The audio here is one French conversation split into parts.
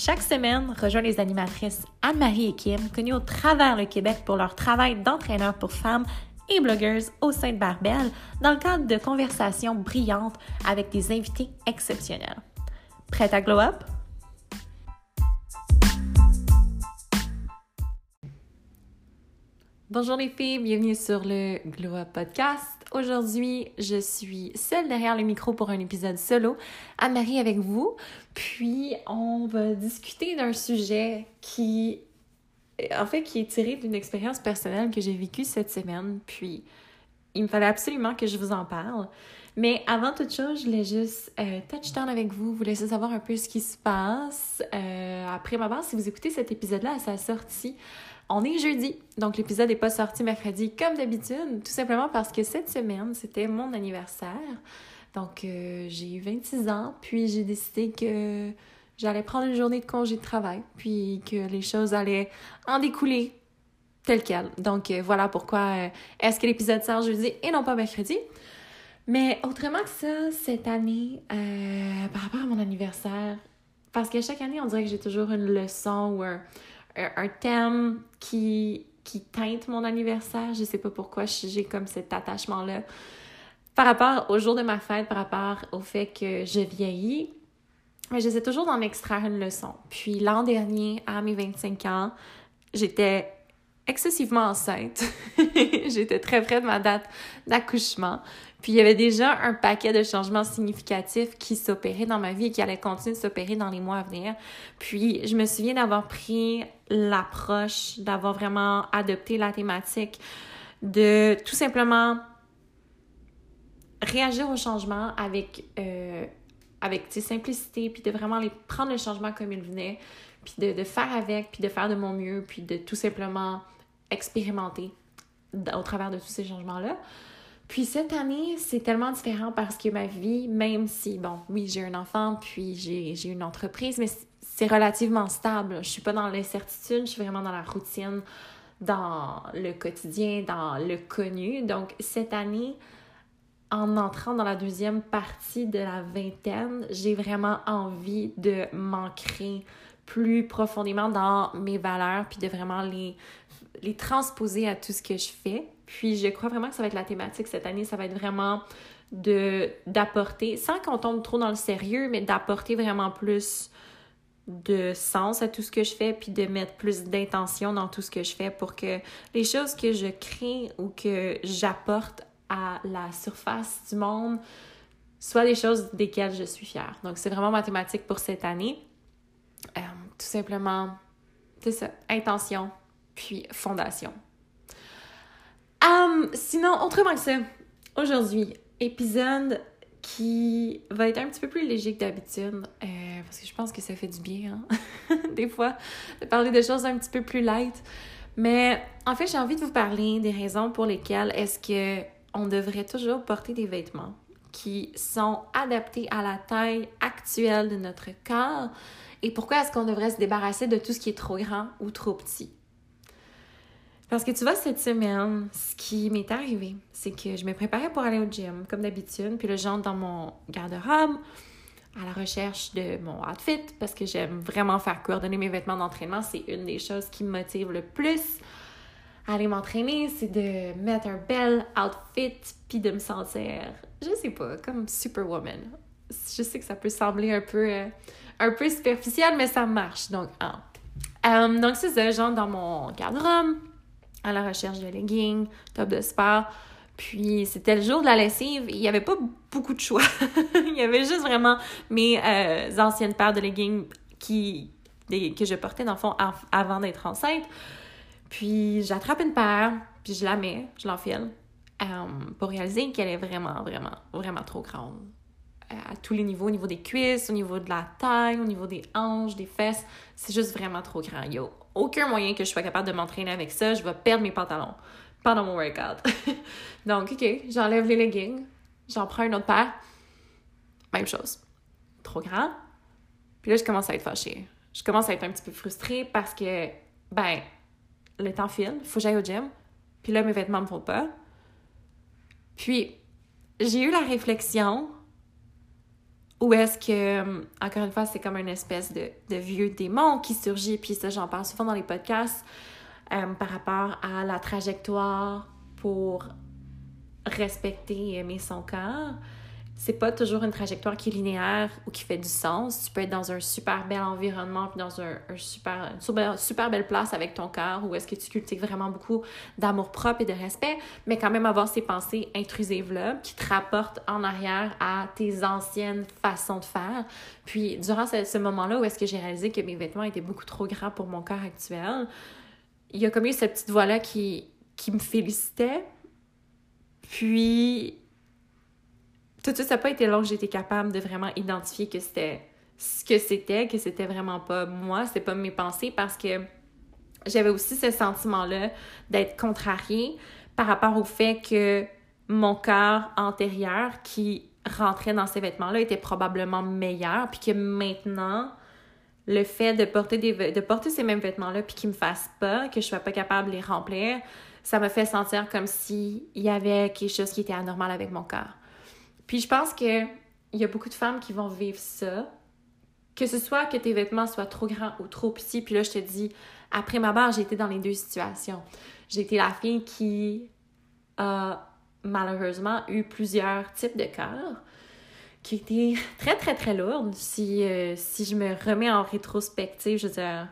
Chaque semaine, rejoins les animatrices Anne-Marie et Kim, connues au travers le Québec pour leur travail d'entraîneur pour femmes et blogueuses au sein de Barbel, dans le cadre de conversations brillantes avec des invités exceptionnels. Prête à glow up? Bonjour les filles, bienvenue sur le Glow Podcast. Aujourd'hui, je suis seule derrière le micro pour un épisode solo. Anne-Marie avec vous. Puis, on va discuter d'un sujet qui, en fait, qui est tiré d'une expérience personnelle que j'ai vécue cette semaine. Puis, il me fallait absolument que je vous en parle. Mais avant toute chose, je voulais juste euh, touch down avec vous, vous laisser savoir un peu ce qui se passe. Euh, après ma base, si vous écoutez cet épisode-là à sa sortie, on est jeudi, donc l'épisode n'est pas sorti mercredi comme d'habitude, tout simplement parce que cette semaine, c'était mon anniversaire. Donc euh, j'ai eu 26 ans, puis j'ai décidé que j'allais prendre une journée de congé de travail, puis que les choses allaient en découler tel quel. Donc euh, voilà pourquoi euh, est-ce que l'épisode sort jeudi et non pas mercredi? Mais autrement que ça, cette année, par rapport à mon anniversaire, parce que chaque année, on dirait que j'ai toujours une leçon ou un, un thème qui, qui teinte mon anniversaire. Je sais pas pourquoi j'ai comme cet attachement-là. Par rapport au jour de ma fête, par rapport au fait que je vieillis, mais j'essaie toujours d'en extraire une leçon. Puis l'an dernier, à mes 25 ans, j'étais excessivement enceinte. j'étais très près de ma date d'accouchement. Puis il y avait déjà un paquet de changements significatifs qui s'opéraient dans ma vie et qui allaient continuer de s'opérer dans les mois à venir. Puis je me souviens d'avoir pris l'approche, d'avoir vraiment adopté la thématique, de tout simplement réagir au changement avec, euh, simplicité, puis de vraiment les, prendre le changement comme il venait, puis de, de faire avec, puis de faire de mon mieux, puis de tout simplement expérimenter au travers de tous ces changements-là. Puis cette année, c'est tellement différent parce que ma vie, même si, bon, oui, j'ai un enfant, puis j'ai une entreprise, mais c'est relativement stable. Je suis pas dans l'incertitude, je suis vraiment dans la routine, dans le quotidien, dans le connu. Donc cette année, en entrant dans la deuxième partie de la vingtaine, j'ai vraiment envie de m'ancrer plus profondément dans mes valeurs, puis de vraiment les, transposer à tout ce que je fais. Puis je crois vraiment que ça va être la thématique cette année, ça va être vraiment d'apporter, sans qu'on tombe trop dans le sérieux, mais d'apporter vraiment plus de sens à tout ce que je fais, puis de mettre plus d'intention dans tout ce que je fais pour que les choses que je crée ou que j'apporte à la surface du monde soient des choses desquelles je suis fière. Donc c'est vraiment ma thématique pour cette année. Euh, tout simplement, c'est ça, intention, puis fondation. Um, sinon, autrement que ça, aujourd'hui, épisode qui va être un petit peu plus léger que d'habitude, euh, parce que je pense que ça fait du bien, hein? des fois, de parler de choses un petit peu plus light. Mais en fait, j'ai envie de vous parler des raisons pour lesquelles est-ce que on devrait toujours porter des vêtements qui sont adaptés à la taille actuelle de notre corps et pourquoi est-ce qu'on devrait se débarrasser de tout ce qui est trop grand ou trop petit. Parce que tu vois, cette semaine, ce qui m'est arrivé, c'est que je me préparais pour aller au gym, comme d'habitude, puis le j'entre dans mon garde-robe à la recherche de mon outfit, parce que j'aime vraiment faire coordonner mes vêtements d'entraînement. C'est une des choses qui me motive le plus à aller m'entraîner, c'est de mettre un bel outfit, puis de me sentir, je sais pas, comme superwoman. Je sais que ça peut sembler un peu, euh, un peu superficiel, mais ça marche. Donc, ah. donc c'est ça, j'entre dans mon garde-robe à la recherche de leggings, top de sport. Puis c'était le jour de la lessive, il n'y avait pas beaucoup de choix. il y avait juste vraiment mes euh, anciennes paires de leggings qui, que je portais dans le fond avant d'être enceinte. Puis j'attrape une paire, puis je la mets, je l'enfile, euh, pour réaliser qu'elle est vraiment, vraiment, vraiment trop grande. À tous les niveaux, au niveau des cuisses, au niveau de la taille, au niveau des hanches, des fesses, c'est juste vraiment trop grand. Yo, aucun moyen que je sois capable de m'entraîner avec ça, je vais perdre mes pantalons. pendant mon workout. Donc, OK, j'enlève les leggings, j'en prends une autre paire. Même chose. Trop grand. Puis là, je commence à être fâchée. Je commence à être un petit peu frustrée parce que, ben, le temps file, il faut que j'aille au gym. Puis là, mes vêtements me font pas. Puis, j'ai eu la réflexion où est-ce que, encore une fois, c'est comme une espèce de, vieux démon qui surgit, puis ça, j'en parle souvent dans les podcasts, euh, par rapport à la trajectoire pour respecter et aimer son corps c'est pas toujours une trajectoire qui est linéaire ou qui fait du sens. Tu peux être dans un super bel environnement, puis dans un, super, une super, belle place avec ton corps, où est-ce que tu cultives vraiment beaucoup d'amour propre et de respect, mais quand même avoir ces pensées intrusives-là qui te rapportent en arrière à tes anciennes façons de faire. Puis, durant ce, ce moment-là où est-ce que j'ai réalisé que mes vêtements étaient beaucoup trop grands pour mon corps actuel, il y a comme eu cette petite voix-là qui, qui me félicitait. Puis, tout ça, n'a pas été long que j'étais capable de vraiment identifier que c'était ce que c'était, que c'était vraiment pas moi, c'était pas mes pensées parce que j'avais aussi ce sentiment-là d'être contrariée par rapport au fait que mon corps antérieur qui rentrait dans ces vêtements-là était probablement meilleur, puis que maintenant, le fait de porter, des, de porter ces mêmes vêtements-là, puis qu'ils me fassent pas, que je sois pas capable de les remplir, ça me fait sentir comme s'il y avait quelque chose qui était anormal avec mon corps. Puis je pense qu'il y a beaucoup de femmes qui vont vivre ça. Que ce soit que tes vêtements soient trop grands ou trop petits. Puis là, je te dis, après ma barre, j'ai été dans les deux situations. J'ai été la fille qui a malheureusement eu plusieurs types de corps qui étaient très, très, très lourdes. Si, euh, si je me remets en rétrospective, je veux dire,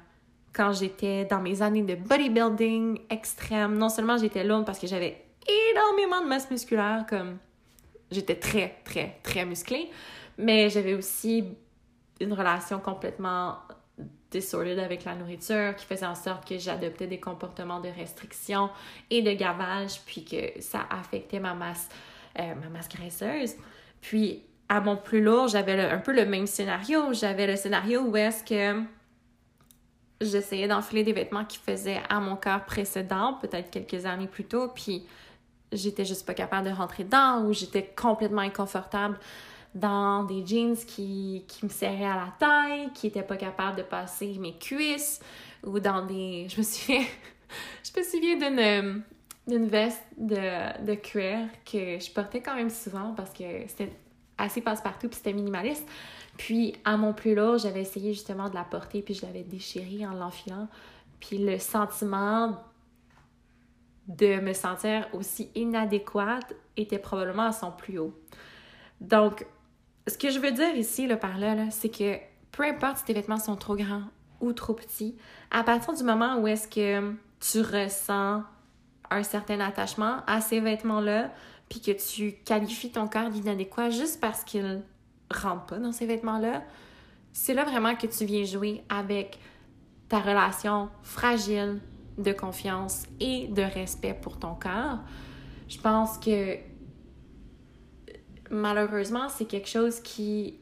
quand j'étais dans mes années de bodybuilding extrême, non seulement j'étais lourde parce que j'avais énormément de masse musculaire, comme j'étais très, très, très musclée, mais j'avais aussi une relation complètement disordered avec la nourriture qui faisait en sorte que j'adoptais des comportements de restriction et de gavage, puis que ça affectait ma masse, euh, ma masse graisseuse. Puis, à mon plus lourd, j'avais un peu le même scénario. J'avais le scénario où est-ce que j'essayais d'enfiler des vêtements qui faisaient à mon corps précédent, peut-être quelques années plus tôt, puis j'étais juste pas capable de rentrer dedans ou j'étais complètement inconfortable dans des jeans qui, qui me serraient à la taille, qui étaient pas capables de passer mes cuisses ou dans des... Je me souviens... je me souviens d'une d'une veste de, de cuir que je portais quand même souvent parce que c'était assez passe-partout puis c'était minimaliste. Puis à mon plus lourd, j'avais essayé justement de la porter puis je l'avais déchirée en l'enfilant. Puis le sentiment de me sentir aussi inadéquate était probablement à son plus haut. Donc, ce que je veux dire ici, par là, c'est que peu importe si tes vêtements sont trop grands ou trop petits, à partir du moment où est-ce que tu ressens un certain attachement à ces vêtements-là, puis que tu qualifies ton corps d'inadéquat juste parce qu'il rentre pas dans ces vêtements-là, c'est là vraiment que tu viens jouer avec ta relation fragile de confiance et de respect pour ton corps. Je pense que malheureusement, c'est quelque chose qui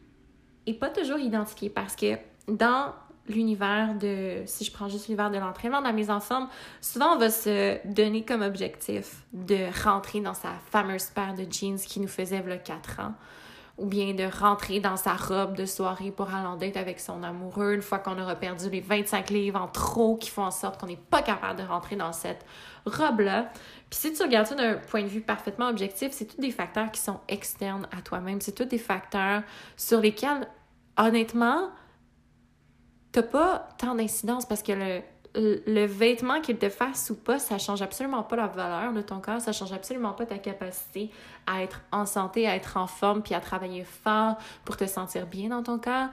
est pas toujours identifié parce que dans l'univers de, si je prends juste l'univers de l'entraînement dans mes ensembles, souvent on va se donner comme objectif de rentrer dans sa fameuse paire de jeans qui nous faisait le 4 ans ou bien de rentrer dans sa robe de soirée pour aller en date avec son amoureux une fois qu'on aura perdu les 25 livres en trop qui font en sorte qu'on n'est pas capable de rentrer dans cette robe-là. Puis si tu regardes ça d'un point de vue parfaitement objectif, c'est tous des facteurs qui sont externes à toi-même. C'est tous des facteurs sur lesquels, honnêtement, t'as pas tant d'incidence parce que le, le vêtement qu'il te fasse ou pas, ça change absolument pas la valeur de ton corps, ça change absolument pas ta capacité à être en santé, à être en forme, puis à travailler fort pour te sentir bien dans ton corps.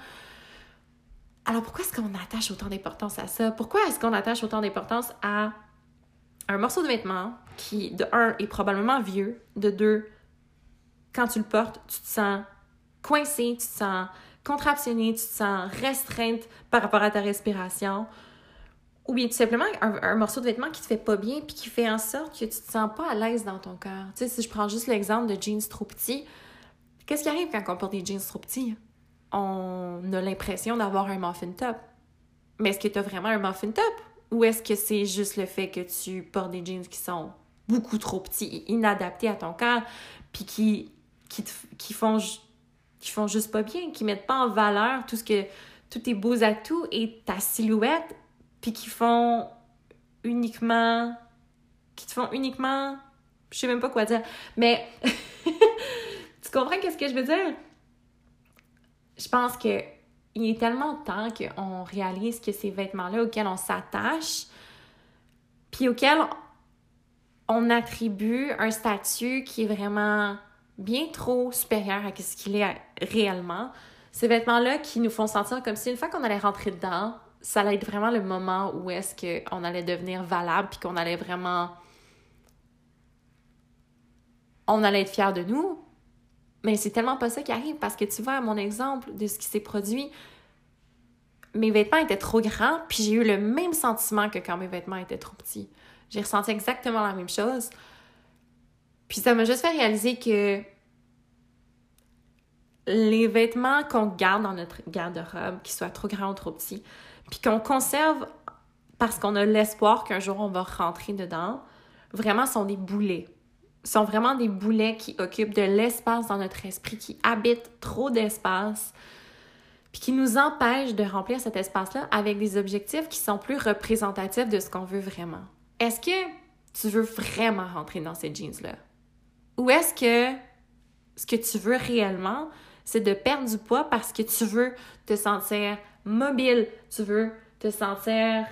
Alors pourquoi est-ce qu'on attache autant d'importance à ça? Pourquoi est-ce qu'on attache autant d'importance à un morceau de vêtement qui, de un, est probablement vieux, de deux, quand tu le portes, tu te sens coincé, tu te sens contraptionné, tu te sens restreinte par rapport à ta respiration, ou bien tout simplement un, morceau de vêtement qui te fait pas bien puis qui fait en sorte que tu te sens pas à l'aise dans ton corps. Tu sais, si je prends juste l'exemple de jeans trop petits, qu'est-ce qui arrive quand on porte des jeans trop petits? On a l'impression d'avoir un muffin top. Mais est-ce que tu as vraiment un muffin top? Ou est-ce que c'est juste le fait que tu portes des jeans qui sont beaucoup trop petits, inadaptés à ton corps, puis qui, qui, qui, font, qui font juste pas bien, qui mettent pas en valeur tout ce que tous tes beaux atouts et ta silhouette, puis qui font uniquement qui te font uniquement je sais même pas quoi dire mais tu comprends qu'est-ce que je veux dire? Je pense que il est tellement temps qu'on réalise que ces vêtements-là auxquels on s'attache puis auxquels on attribue un statut qui est vraiment bien trop supérieur à ce qu'il est réellement. Ces vêtements-là qui nous font sentir comme si une fois qu'on allait rentrer dedans, ça allait être vraiment le moment où est-ce qu'on allait devenir valable puis qu'on allait vraiment... On allait être fiers de nous. Mais c'est tellement pas ça qui arrive parce que tu vois, mon exemple de ce qui s'est produit, mes vêtements étaient trop grands puis j'ai eu le même sentiment que quand mes vêtements étaient trop petits. J'ai ressenti exactement la même chose. Puis ça m'a juste fait réaliser que les vêtements qu'on garde dans notre garde-robe, qu'ils soient trop grands ou trop petits, puis qu'on conserve parce qu'on a l'espoir qu'un jour on va rentrer dedans, vraiment sont des boulets. sont vraiment des boulets qui occupent de l'espace dans notre esprit, qui habitent trop d'espace, puis qui nous empêchent de remplir cet espace-là avec des objectifs qui sont plus représentatifs de ce qu'on veut vraiment. Est-ce que tu veux vraiment rentrer dans ces jeans-là? Ou est-ce que ce que tu veux réellement, c'est de perdre du poids parce que tu veux te sentir mobile, tu veux te sentir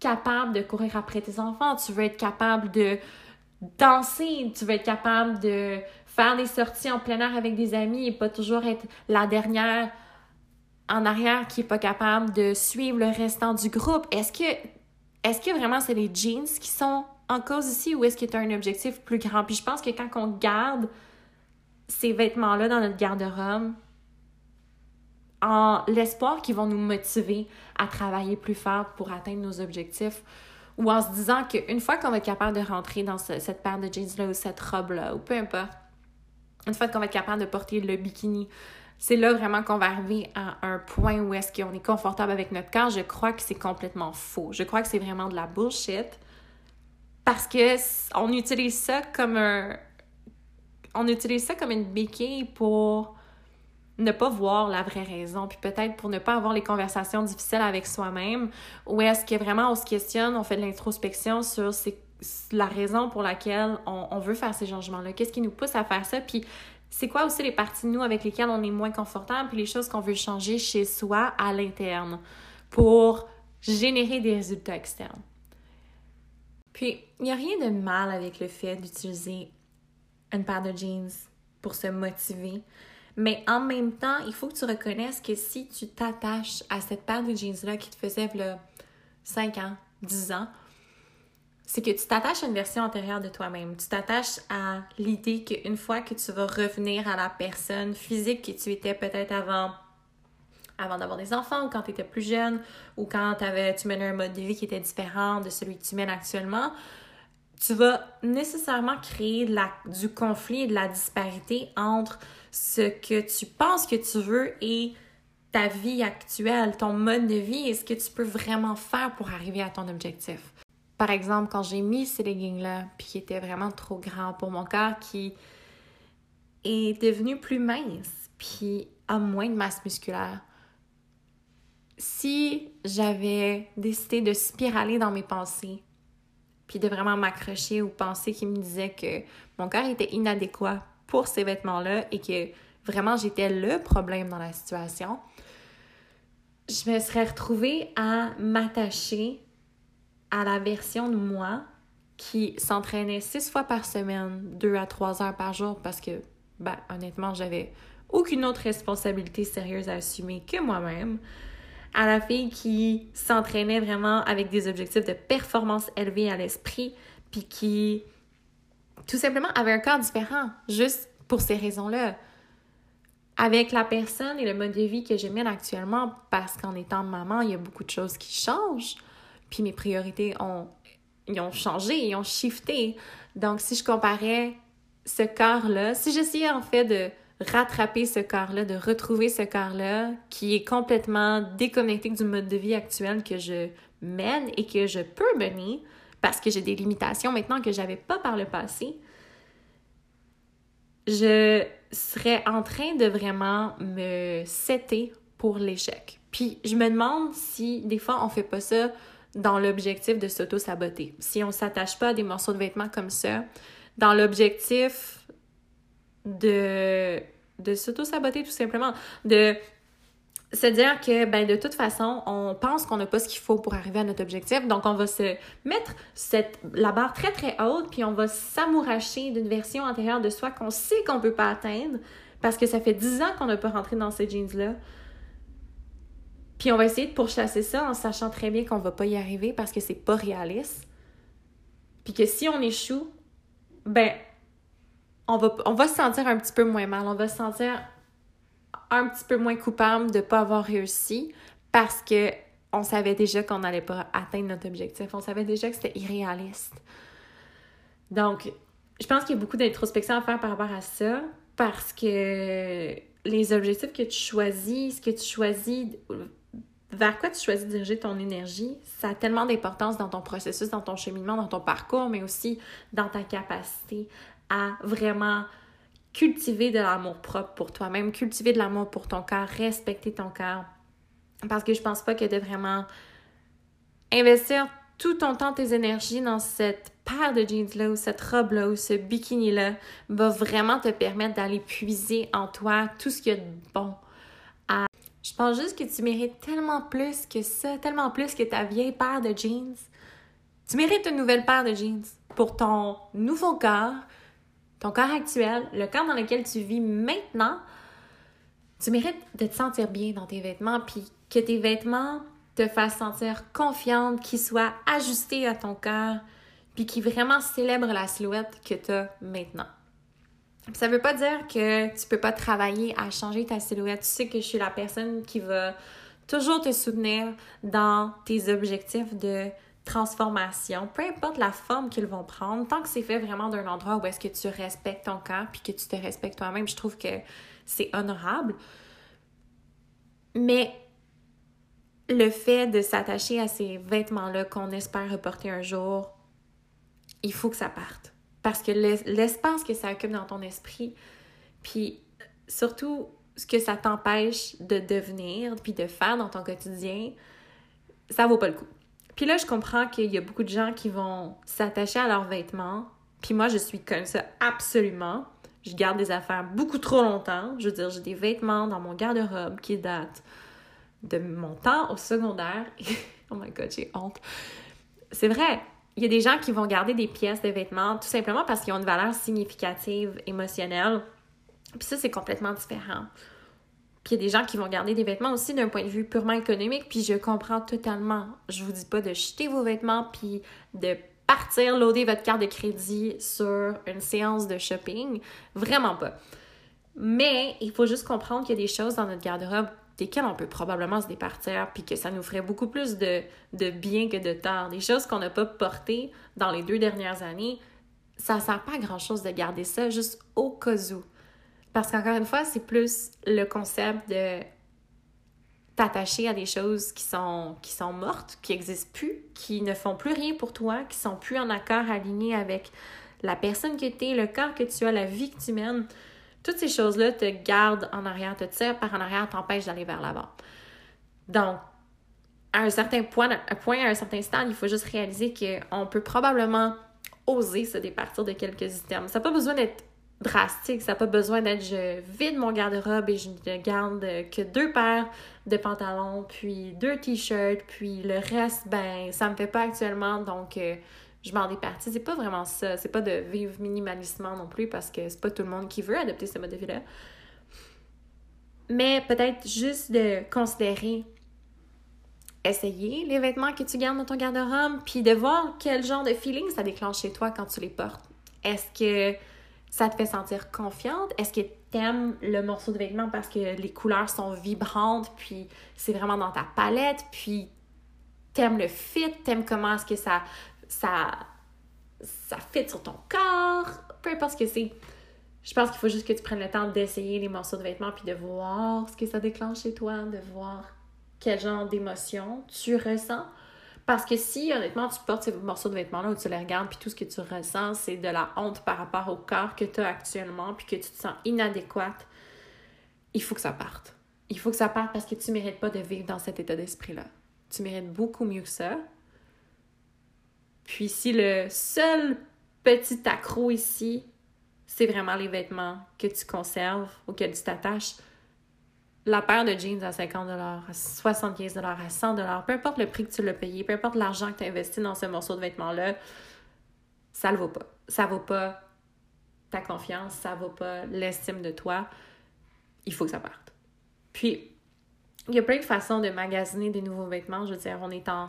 capable de courir après tes enfants, tu veux être capable de danser, tu veux être capable de faire des sorties en plein air avec des amis et pas toujours être la dernière en arrière qui est pas capable de suivre le restant du groupe. Est-ce que est-ce que vraiment c'est les jeans qui sont en cause ici ou est-ce que tu as un objectif plus grand? Puis je pense que quand on garde ces vêtements-là dans notre garde-robe, en l'espoir qu'ils vont nous motiver à travailler plus fort pour atteindre nos objectifs, ou en se disant qu'une fois qu'on va être capable de rentrer dans cette paire de jeans-là ou cette robe-là, ou peu importe, une fois qu'on va être capable de porter le bikini, c'est là vraiment qu'on va arriver à un point où est-ce qu'on est confortable avec notre corps. Je crois que c'est complètement faux. Je crois que c'est vraiment de la bullshit parce que on utilise ça comme un on utilise ça comme une béquille pour ne pas voir la vraie raison, puis peut-être pour ne pas avoir les conversations difficiles avec soi-même, ou est-ce que vraiment on se questionne, on fait de l'introspection sur la raison pour laquelle on, veut faire ces changements-là, qu'est-ce qui nous pousse à faire ça, puis c'est quoi aussi les parties de nous avec lesquelles on est moins confortable, puis les choses qu'on veut changer chez soi à l'interne pour générer des résultats externes? Puis, il n'y a rien de mal avec le fait d'utiliser une paire de jeans pour se motiver. Mais en même temps, il faut que tu reconnaisses que si tu t'attaches à cette paire de jeans-là qui te faisait le 5 ans, 10 ans, c'est que tu t'attaches à une version antérieure de toi-même. Tu t'attaches à l'idée qu'une fois que tu vas revenir à la personne physique que tu étais peut-être avant avant d'avoir des enfants ou quand tu étais plus jeune ou quand avais, tu menais un mode de vie qui était différent de celui que tu mènes actuellement, tu vas nécessairement créer du conflit et de la disparité entre ce que tu penses que tu veux et ta vie actuelle, ton mode de vie et ce que tu peux vraiment faire pour arriver à ton objectif. Par exemple, quand j'ai mis ces leggings-là, puis qui étaient vraiment trop grands pour mon corps, qui est devenu plus mince, puis a moins de masse musculaire. Si j'avais décidé de spiraler dans mes pensées, puis de vraiment m'accrocher aux pensées qui me disaient que mon corps était inadéquat pour ces vêtements-là et que vraiment j'étais le problème dans la situation, je me serais retrouvée à m'attacher à la version de moi qui s'entraînait six fois par semaine, deux à trois heures par jour, parce que, ben, honnêtement, j'avais aucune autre responsabilité sérieuse à assumer que moi-même. À la fille qui s'entraînait vraiment avec des objectifs de performance élevés à l'esprit, puis qui, tout simplement, avait un corps différent, juste pour ces raisons-là. Avec la personne et le mode de vie que je mène actuellement, parce qu'en étant maman, il y a beaucoup de choses qui changent puis mes priorités ont, ils ont changé, ils ont shifté. Donc, si je comparais ce corps-là, si j'essayais en fait de rattraper ce corps-là, de retrouver ce corps-là qui est complètement déconnecté du mode de vie actuel que je mène et que je peux mener, parce que j'ai des limitations maintenant que j'avais pas par le passé, je serais en train de vraiment me setter pour l'échec. Puis je me demande si des fois on fait pas ça dans l'objectif de s'auto-saboter. Si on s'attache pas à des morceaux de vêtements comme ça, dans l'objectif de, de s'auto-saboter tout simplement, de se dire que ben, de toute façon, on pense qu'on n'a pas ce qu'il faut pour arriver à notre objectif. Donc, on va se mettre cette, la barre très, très haute, puis on va s'amouracher d'une version antérieure de soi qu'on sait qu'on ne peut pas atteindre parce que ça fait 10 ans qu'on n'a pas rentré dans ces jeans-là. Puis on va essayer de pourchasser ça en sachant très bien qu'on va pas y arriver parce que c'est pas réaliste. Puis que si on échoue, ben, on va, on va se sentir un petit peu moins mal. On va se sentir un petit peu moins coupable de ne pas avoir réussi parce que on savait déjà qu'on n'allait pas atteindre notre objectif. On savait déjà que c'était irréaliste. Donc, je pense qu'il y a beaucoup d'introspection à faire par rapport à ça parce que les objectifs que tu choisis, ce que tu choisis, vers quoi tu choisis de diriger ton énergie, ça a tellement d'importance dans ton processus, dans ton cheminement, dans ton parcours, mais aussi dans ta capacité à vraiment cultiver de l'amour propre pour toi-même, cultiver de l'amour pour ton corps, respecter ton corps. Parce que je pense pas que de vraiment investir tout ton temps, tes énergies dans cette paire de jeans-là ou cette robe-là ou ce bikini-là va vraiment te permettre d'aller puiser en toi tout ce qu'il y a de bon. Je pense juste que tu mérites tellement plus que ça, tellement plus que ta vieille paire de jeans. Tu mérites une nouvelle paire de jeans pour ton nouveau corps, ton corps actuel, le corps dans lequel tu vis maintenant, tu mérites de te sentir bien dans tes vêtements, puis que tes vêtements te fassent sentir confiante, qu'ils soient ajustés à ton corps, puis qu'ils vraiment célèbrent la silhouette que tu as maintenant. Ça veut pas dire que tu peux pas travailler à changer ta silhouette. Tu sais que je suis la personne qui va toujours te soutenir dans tes objectifs de transformation, peu importe la forme qu'ils vont prendre, tant que c'est fait vraiment d'un endroit où est-ce que tu respectes ton corps puis que tu te respectes toi-même, je trouve que c'est honorable. Mais le fait de s'attacher à ces vêtements-là qu'on espère reporter un jour, il faut que ça parte. Parce que l'espace que ça occupe dans ton esprit, puis surtout ce que ça t'empêche de devenir, puis de faire dans ton quotidien, ça vaut pas le coup. Puis là, je comprends qu'il y a beaucoup de gens qui vont s'attacher à leurs vêtements. Puis moi, je suis comme ça absolument. Je garde des affaires beaucoup trop longtemps. Je veux dire, j'ai des vêtements dans mon garde-robe qui datent de mon temps au secondaire. oh my god, j'ai honte. C'est vrai, il y a des gens qui vont garder des pièces de vêtements tout simplement parce qu'ils ont une valeur significative émotionnelle. Puis ça, c'est complètement différent. Puis il y a des gens qui vont garder des vêtements aussi d'un point de vue purement économique, puis je comprends totalement. Je vous dis pas de jeter vos vêtements puis de partir loader votre carte de crédit sur une séance de shopping. Vraiment pas. Mais il faut juste comprendre qu'il y a des choses dans notre garde-robe desquelles on peut probablement se départir, puis que ça nous ferait beaucoup plus de, de bien que de tort. Des choses qu'on n'a pas portées dans les deux dernières années, ça sert pas à grand-chose de garder ça juste au cas où. Parce qu'encore une fois, c'est plus le concept de t'attacher à des choses qui sont, qui sont mortes, qui n'existent plus, qui ne font plus rien pour toi, qui sont plus en accord aligné avec la personne que tu es, le corps que tu as, la vie que tu mènes. Toutes ces choses-là te gardent en arrière, te tirent par en arrière, t'empêchent d'aller vers l'avant. Donc, à un certain point, à un point, à un certain stade, il faut juste réaliser qu'on peut probablement oser se départir de quelques items. Ça n'a pas besoin d'être drastique. Ça n'a pas besoin d'être je vide mon garde-robe et je ne garde que deux paires de pantalons, puis deux t-shirts, puis le reste, ben, ça me fait pas actuellement, donc euh, je m'en départis. C'est pas vraiment ça. C'est pas de vivre minimalistement non plus parce que c'est pas tout le monde qui veut adopter ce mode de vie-là. Mais peut-être juste de considérer essayer les vêtements que tu gardes dans ton garde-robe, puis de voir quel genre de feeling ça déclenche chez toi quand tu les portes. Est-ce que ça te fait sentir confiante? Est-ce que t'aimes le morceau de vêtement parce que les couleurs sont vibrantes, puis c'est vraiment dans ta palette, puis t'aimes le fit, t'aimes comment est-ce que ça, ça, ça fit sur ton corps, peu importe ce que c'est. Je pense qu'il faut juste que tu prennes le temps d'essayer les morceaux de vêtements puis de voir ce que ça déclenche chez toi, de voir quel genre d'émotion tu ressens. Parce que si, honnêtement, tu portes ces morceaux de vêtements-là où tu les regardes, puis tout ce que tu ressens, c'est de la honte par rapport au corps que tu as actuellement, puis que tu te sens inadéquate, il faut que ça parte. Il faut que ça parte parce que tu ne mérites pas de vivre dans cet état d'esprit-là. Tu mérites beaucoup mieux que ça. Puis si le seul petit accro ici, c'est vraiment les vêtements que tu conserves, auxquels tu t'attaches, la paire de jeans à 50 à 75 à 100 peu importe le prix que tu l'as payé, peu importe l'argent que tu as investi dans ce morceau de vêtement-là, ça le vaut pas. Ça vaut pas ta confiance, ça vaut pas l'estime de toi. Il faut que ça parte. Puis, il y a plein de façons de magasiner des nouveaux vêtements. Je veux dire, on est en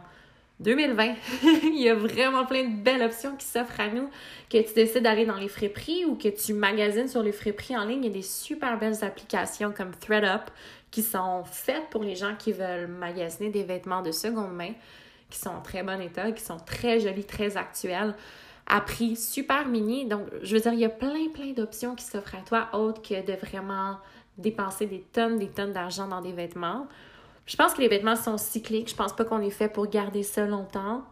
2020. il y a vraiment plein de belles options qui s'offrent à nous. Que tu décides d'aller dans les prix ou que tu magasines sur les prix en ligne, il y a des super belles applications comme ThreadUp qui sont faites pour les gens qui veulent magasiner des vêtements de seconde main, qui sont en très bon état, qui sont très jolis, très actuels, à prix super mini. Donc, je veux dire, il y a plein, plein d'options qui s'offrent à toi, autres que de vraiment dépenser des tonnes, des tonnes d'argent dans des vêtements. Je pense que les vêtements sont cycliques. Je pense pas qu'on est fait pour garder ça longtemps.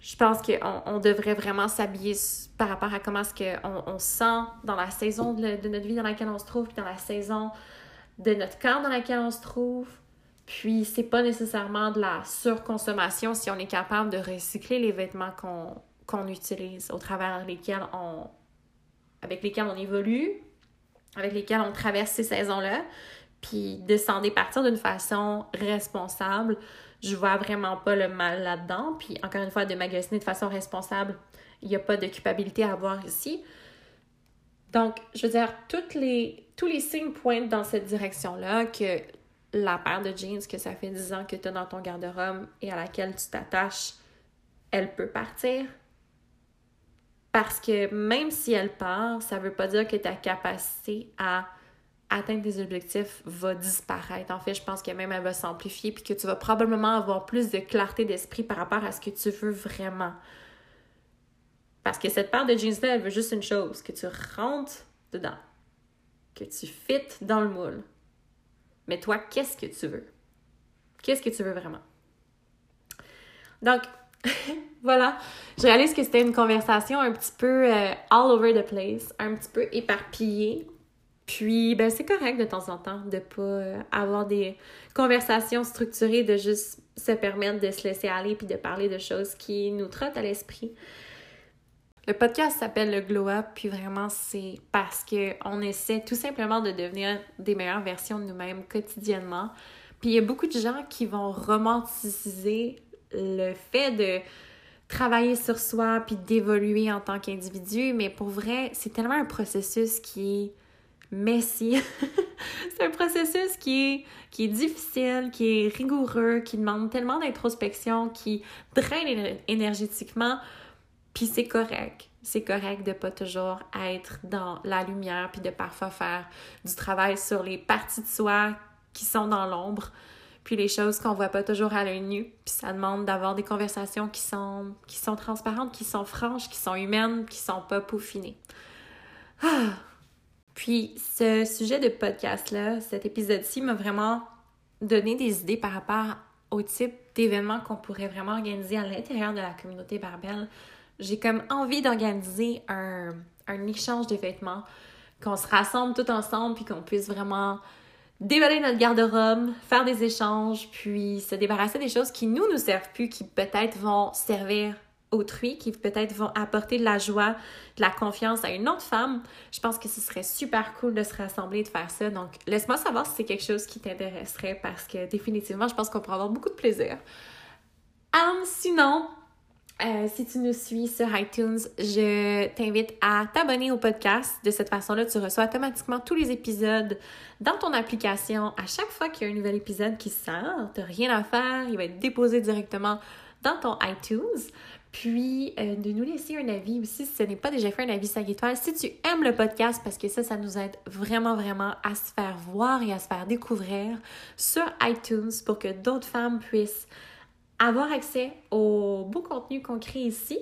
Je pense qu'on on devrait vraiment s'habiller par rapport à comment est-ce qu'on on sent dans la saison de, notre vie dans laquelle on se trouve, puis dans la saison de notre corps dans laquelle on se trouve. Puis c'est pas nécessairement de la surconsommation si on est capable de recycler les vêtements qu'on utilise, au travers lesquels on avec lesquels on évolue, avec lesquels on traverse ces saisons-là, puis de s'en départir d'une façon responsable, je vois vraiment pas le mal là-dedans. Puis encore une fois, de magasiner de façon responsable, il n'y a pas de culpabilité à avoir ici. Donc, je veux dire, toutes les, tous les signes pointent dans cette direction-là que la paire de jeans que ça fait 10 ans que tu as dans ton garde-robe et à laquelle tu t'attaches, elle peut partir. Parce que même si elle part, ça ne veut pas dire que ta capacité à atteindre tes objectifs va disparaître. En fait, je pense que même elle va s'amplifier puis que tu vas probablement avoir plus de clarté d'esprit par rapport à ce que tu veux vraiment. Parce que cette paire de jeans-là, elle veut juste une chose, que tu rentres dedans, que tu fites dans le moule. Mais toi, qu'est-ce que tu veux? Qu'est-ce que tu veux vraiment? Donc, voilà, je réalise que c'était une conversation un petit peu euh, all over the place, un petit peu éparpillée, puis, ben, c'est correct de temps en temps de pas euh, avoir des conversations structurées, de juste se permettre de se laisser aller puis de parler de choses qui nous trottent à l'esprit. Le podcast s'appelle le Glow Up, puis vraiment, c'est parce qu'on essaie tout simplement de devenir des meilleures versions de nous-mêmes quotidiennement. Puis il y a beaucoup de gens qui vont romanticiser le fait de travailler sur soi puis d'évoluer en tant qu'individu, mais pour vrai, c'est tellement un processus qui est messy. c'est un processus qui est, qui est difficile, qui est rigoureux, qui demande tellement d'introspection, qui draine énergétiquement. Puis c'est correct. C'est correct de pas toujours être dans la lumière, puis de parfois faire du travail sur les parties de soi qui sont dans l'ombre, puis les choses qu'on voit pas toujours à l'œil nu. Puis ça demande d'avoir des conversations qui sont, qui sont transparentes, qui sont franches, qui sont humaines, qui sont pas peaufinées. Ah! Puis ce sujet de podcast-là, cet épisode-ci m'a vraiment donné des idées par rapport au type d'événements qu'on pourrait vraiment organiser à l'intérieur de la communauté Barbelle. J'ai comme envie d'organiser un, échange de vêtements, qu'on se rassemble tout ensemble, puis qu'on puisse vraiment déballer notre garde-robe, faire des échanges, puis se débarrasser des choses qui nous nous servent plus, qui peut-être vont servir autrui qui peut-être vont apporter de la joie, de la confiance à une autre femme, je pense que ce serait super cool de se rassembler et de faire ça. Donc, laisse-moi savoir si c'est quelque chose qui t'intéresserait parce que définitivement, je pense qu'on pourra avoir beaucoup de plaisir. Um, sinon, euh, si tu nous suis sur iTunes, je t'invite à t'abonner au podcast. De cette façon-là, tu reçois automatiquement tous les épisodes dans ton application. À chaque fois qu'il y a un nouvel épisode qui sort, tu rien à faire, il va être déposé directement dans ton iTunes. Puis, euh, de nous laisser un avis aussi si ce n'est pas déjà fait, un avis 5 étoiles. Si tu aimes le podcast, parce que ça, ça nous aide vraiment, vraiment à se faire voir et à se faire découvrir sur iTunes pour que d'autres femmes puissent avoir accès au beau contenu qu'on crée ici.